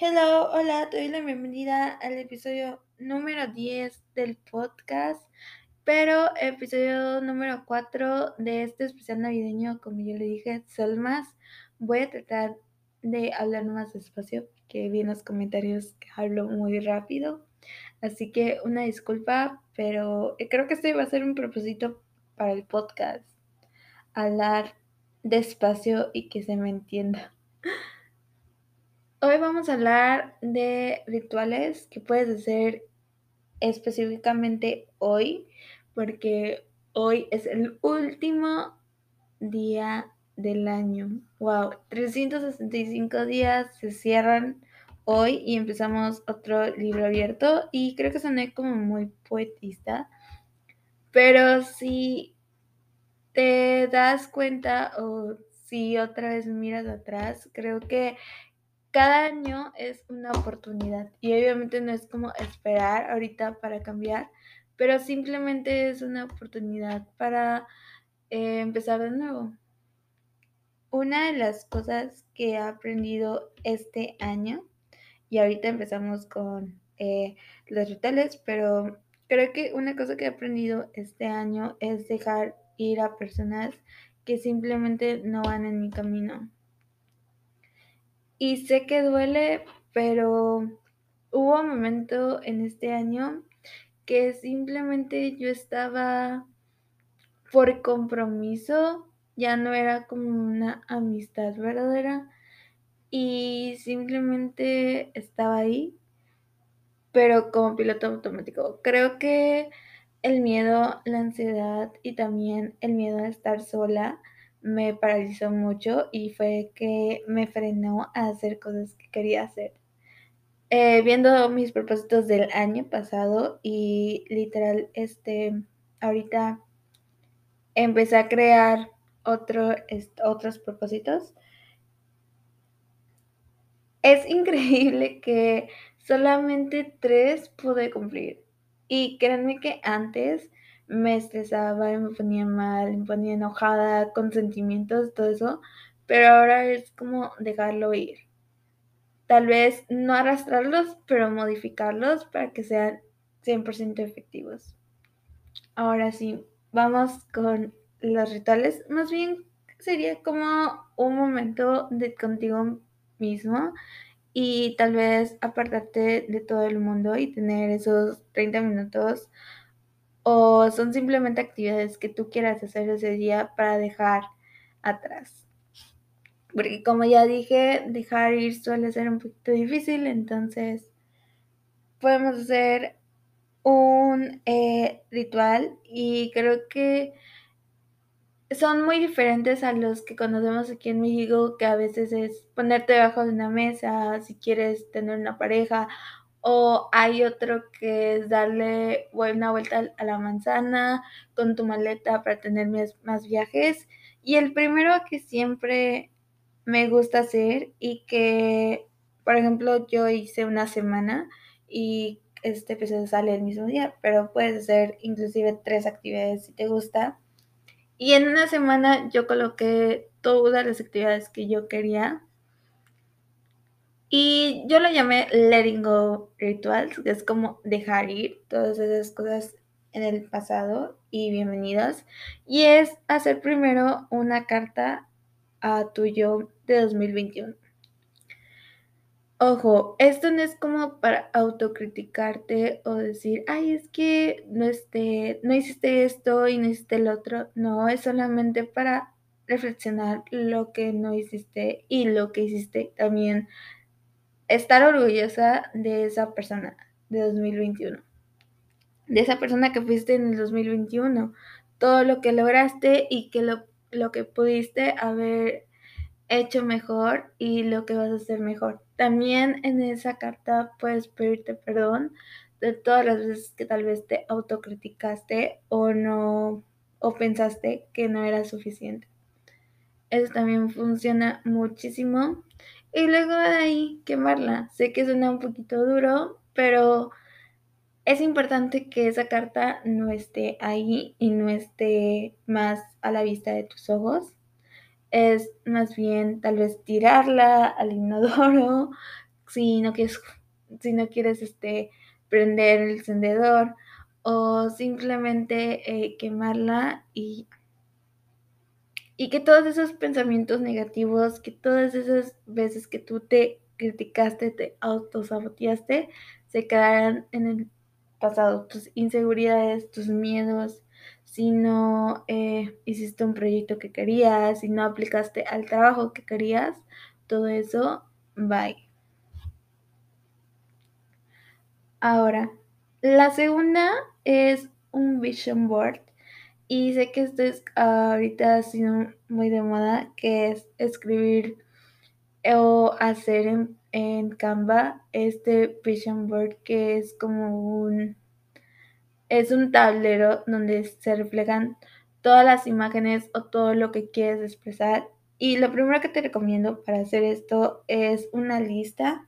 Hello, hola, te doy la bienvenida al episodio número 10 del podcast, pero episodio número 4 de este especial navideño, como yo le dije, Solmas. Voy a tratar de hablar más despacio, que vi en los comentarios que hablo muy rápido, así que una disculpa, pero creo que este va a ser un propósito para el podcast, hablar despacio y que se me entienda. Hoy vamos a hablar de rituales que puedes hacer específicamente hoy, porque hoy es el último día del año. Wow, 365 días se cierran hoy y empezamos otro libro abierto y creo que soné como muy poetista, pero si te das cuenta o si otra vez miras atrás, creo que cada año es una oportunidad y obviamente no es como esperar ahorita para cambiar, pero simplemente es una oportunidad para eh, empezar de nuevo. Una de las cosas que he aprendido este año, y ahorita empezamos con eh, los rituales, pero creo que una cosa que he aprendido este año es dejar ir a personas que simplemente no van en mi camino. Y sé que duele, pero hubo un momento en este año que simplemente yo estaba por compromiso, ya no era como una amistad verdadera y simplemente estaba ahí, pero como piloto automático. Creo que el miedo, la ansiedad y también el miedo a estar sola me paralizó mucho y fue que me frenó a hacer cosas que quería hacer. Eh, viendo mis propósitos del año pasado y literal, este, ahorita empecé a crear otro, otros propósitos. Es increíble que solamente tres pude cumplir. Y créanme que antes me estresaba, me ponía mal, me ponía enojada, con sentimientos, todo eso, pero ahora es como dejarlo ir. Tal vez no arrastrarlos, pero modificarlos para que sean 100% efectivos. Ahora sí, vamos con los rituales. Más bien sería como un momento de contigo mismo y tal vez apartarte de todo el mundo y tener esos 30 minutos o son simplemente actividades que tú quieras hacer ese día para dejar atrás. Porque como ya dije, dejar ir suele ser un poquito difícil, entonces podemos hacer un eh, ritual y creo que son muy diferentes a los que conocemos aquí en México, que a veces es ponerte debajo de una mesa si quieres tener una pareja o hay otro que es darle una vuelta a la manzana con tu maleta para tener más, viajes. Y el primero que siempre me gusta hacer y que, por ejemplo, yo hice una semana y este episodio sale el mismo día, pero puedes hacer inclusive tres actividades si te gusta. Y en una semana yo coloqué todas las actividades que yo quería y yo lo llamé Letting Go Rituals, que es como dejar ir todas esas cosas en el pasado y bienvenidas. Y es hacer primero una carta a tu yo de 2021. Ojo, esto no es como para autocriticarte o decir, ay, es que no, este, no hiciste esto y no hiciste el otro. No, es solamente para reflexionar lo que no hiciste y lo que hiciste también estar orgullosa de esa persona de 2021. De esa persona que fuiste en el 2021. Todo lo que lograste y que lo, lo que pudiste haber hecho mejor y lo que vas a hacer mejor. También en esa carta puedes pedirte perdón de todas las veces que tal vez te autocriticaste o no o pensaste que no era suficiente. Eso también funciona muchísimo y luego de ahí quemarla. Sé que suena un poquito duro, pero es importante que esa carta no esté ahí y no esté más a la vista de tus ojos. Es más bien tal vez tirarla al inodoro, si no quieres, si no quieres este, prender el encendedor o simplemente eh, quemarla y, y que todos esos pensamientos negativos, que todas esas veces que tú te criticaste, te autosaboteaste, se quedaran en el pasado, tus inseguridades, tus miedos, si no eh, hiciste un proyecto que querías, si no aplicaste al trabajo que querías, todo eso, bye. Ahora, la segunda es un vision board. Y sé que esto es ahorita sido muy de moda, que es escribir o hacer en, en Canva este vision board que es como un es un tablero donde se reflejan todas las imágenes o todo lo que quieres expresar. Y lo primero que te recomiendo para hacer esto es una lista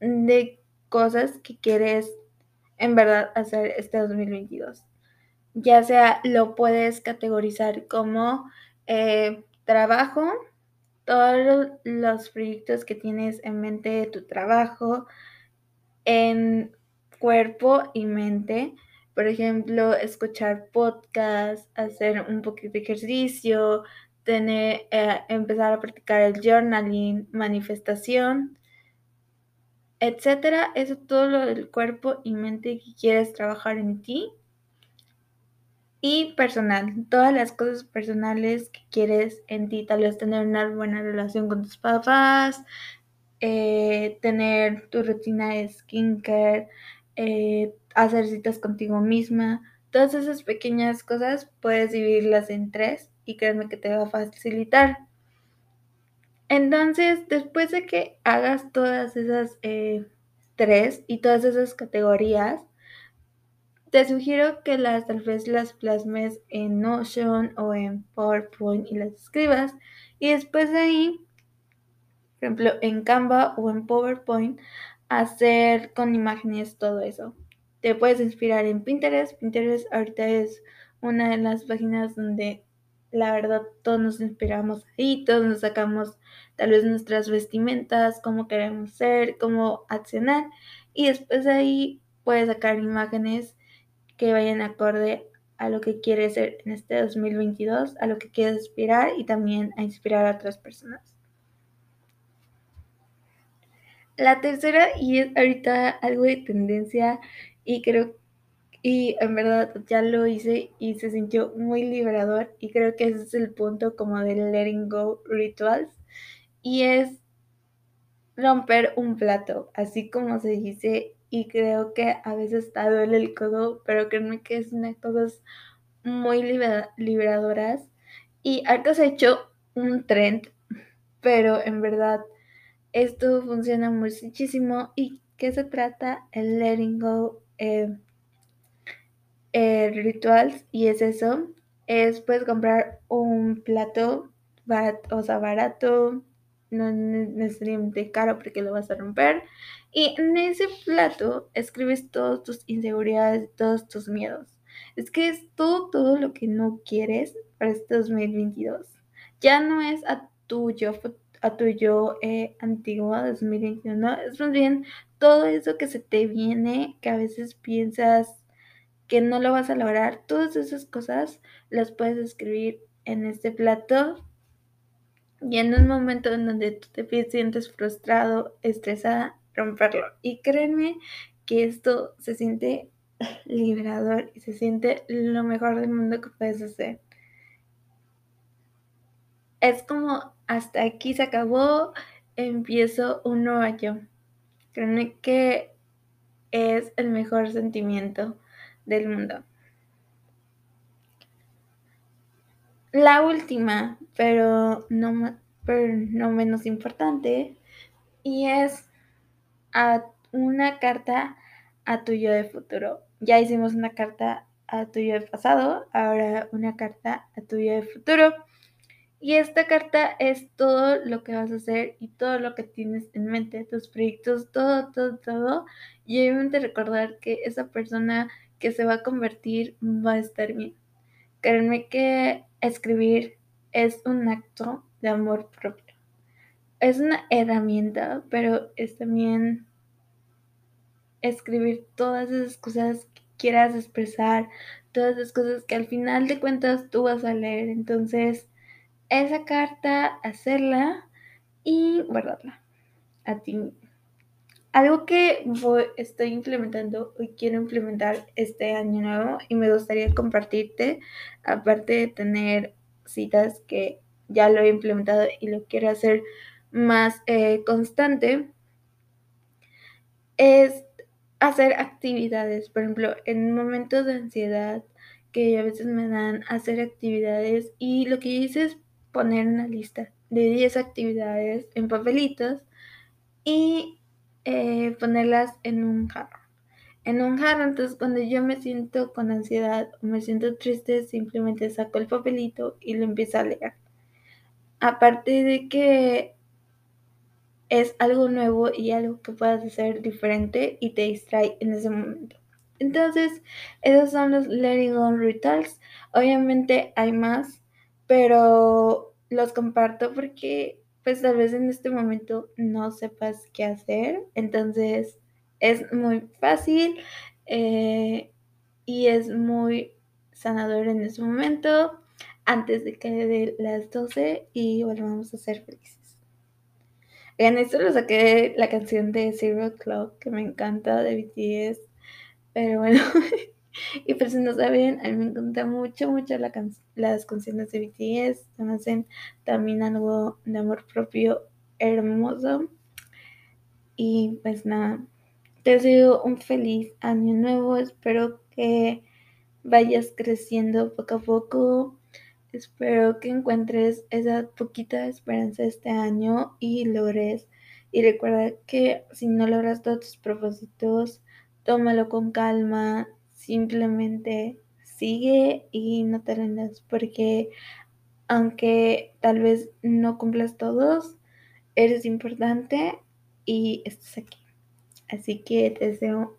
de cosas que quieres en verdad hacer este 2022. Ya sea lo puedes categorizar como eh, trabajo, todos los proyectos que tienes en mente de tu trabajo, en cuerpo y mente. Por ejemplo, escuchar podcast, hacer un poquito de ejercicio, tener, eh, empezar a practicar el journaling, manifestación, etcétera. Eso todo lo del cuerpo y mente que quieres trabajar en ti. Y personal, todas las cosas personales que quieres en ti, tal vez tener una buena relación con tus papás, eh, tener tu rutina de skincare, eh, hacer citas contigo misma. Todas esas pequeñas cosas puedes dividirlas en tres y créeme que te va a facilitar. Entonces, después de que hagas todas esas eh, tres y todas esas categorías, te sugiero que las tal vez las plasmes en Notion o en PowerPoint y las escribas y después de ahí, por ejemplo, en Canva o en PowerPoint, hacer con imágenes todo eso. Te puedes inspirar en Pinterest. Pinterest ahorita es una de las páginas donde la verdad todos nos inspiramos ahí, todos nos sacamos tal vez nuestras vestimentas, cómo queremos ser, cómo accionar y después de ahí puedes sacar imágenes que vayan acorde a lo que quieres ser en este 2022, a lo que quieres inspirar y también a inspirar a otras personas. La tercera, y es ahorita algo de tendencia, y creo, y en verdad ya lo hice y se sintió muy liberador, y creo que ese es el punto como del letting go rituals, y es romper un plato, así como se dice, y creo que a veces está duele el codo, pero créanme que es una cosas muy liberadoras, y ahorita se ha hecho un trend, pero en verdad esto funciona muchísimo y ¿qué se trata? El letting go eh, eh, rituals y es eso, es puedes comprar un plato barato, o sea, barato, no necesariamente caro porque lo vas a romper. Y en ese plato escribes todas tus inseguridades, todos tus miedos. Es que es todo, todo lo que no quieres para este 2022. Ya no es a tu yo a tu yo eh, antiguo 2021. Es más bien todo eso que se te viene, que a veces piensas que no lo vas a lograr, todas esas cosas las puedes escribir en este plato y en un momento en donde tú te sientes frustrado, estresada, romperlo. Y créeme que esto se siente liberador y se siente lo mejor del mundo que puedes hacer. Es como hasta aquí se acabó, empiezo un nuevo yo. Créeme que es el mejor sentimiento del mundo. La última, pero no, pero no menos importante, y es a una carta a tu yo de futuro. Ya hicimos una carta a tu yo de pasado, ahora una carta a tu yo de futuro. Y esta carta es todo lo que vas a hacer y todo lo que tienes en mente, tus proyectos, todo, todo, todo. Y obviamente recordar que esa persona que se va a convertir va a estar bien. Créanme que escribir es un acto de amor propio. es una herramienta, pero es también escribir todas esas cosas que quieras expresar, todas esas cosas que al final de cuentas tú vas a leer. Entonces, esa carta, hacerla y guardarla a ti. Algo que voy, estoy implementando y quiero implementar este año nuevo y me gustaría compartirte, aparte de tener citas que ya lo he implementado y lo quiero hacer más eh, constante, es hacer actividades. Por ejemplo, en momentos de ansiedad que a veces me dan hacer actividades y lo que hice es poner una lista de 10 actividades en papelitos y eh, ponerlas en un jarro. En un jarro, entonces cuando yo me siento con ansiedad o me siento triste, simplemente saco el papelito y lo empiezo a leer. Aparte de que es algo nuevo y algo que puedas hacer diferente y te distrae en ese momento. Entonces, esos son los Letting Go Rituals. Obviamente hay más, pero los comparto porque pues tal vez en este momento no sepas qué hacer. Entonces, es muy fácil eh, y es muy sanador en ese momento antes de que de las 12 y volvamos a ser felices. En esto lo saqué la canción de Zero Clock, que me encanta, de BTS. Pero bueno, y por si no saben, a mí me encanta mucho, mucho la las canciones de BTS. Me hacen también algo de amor propio hermoso. Y pues nada, te deseo un feliz año nuevo. Espero que vayas creciendo poco a poco Espero que encuentres esa poquita esperanza este año y logres. Y recuerda que si no logras todos tus propósitos, tómalo con calma, simplemente sigue y no te rindas porque aunque tal vez no cumplas todos, eres importante y estás aquí. Así que te deseo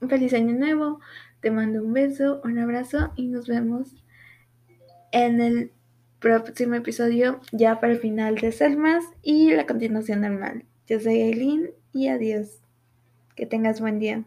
un feliz año nuevo, te mando un beso, un abrazo y nos vemos en el próximo episodio ya para el final de Selmas y la continuación normal. Yo soy Aileen y adiós. Que tengas buen día.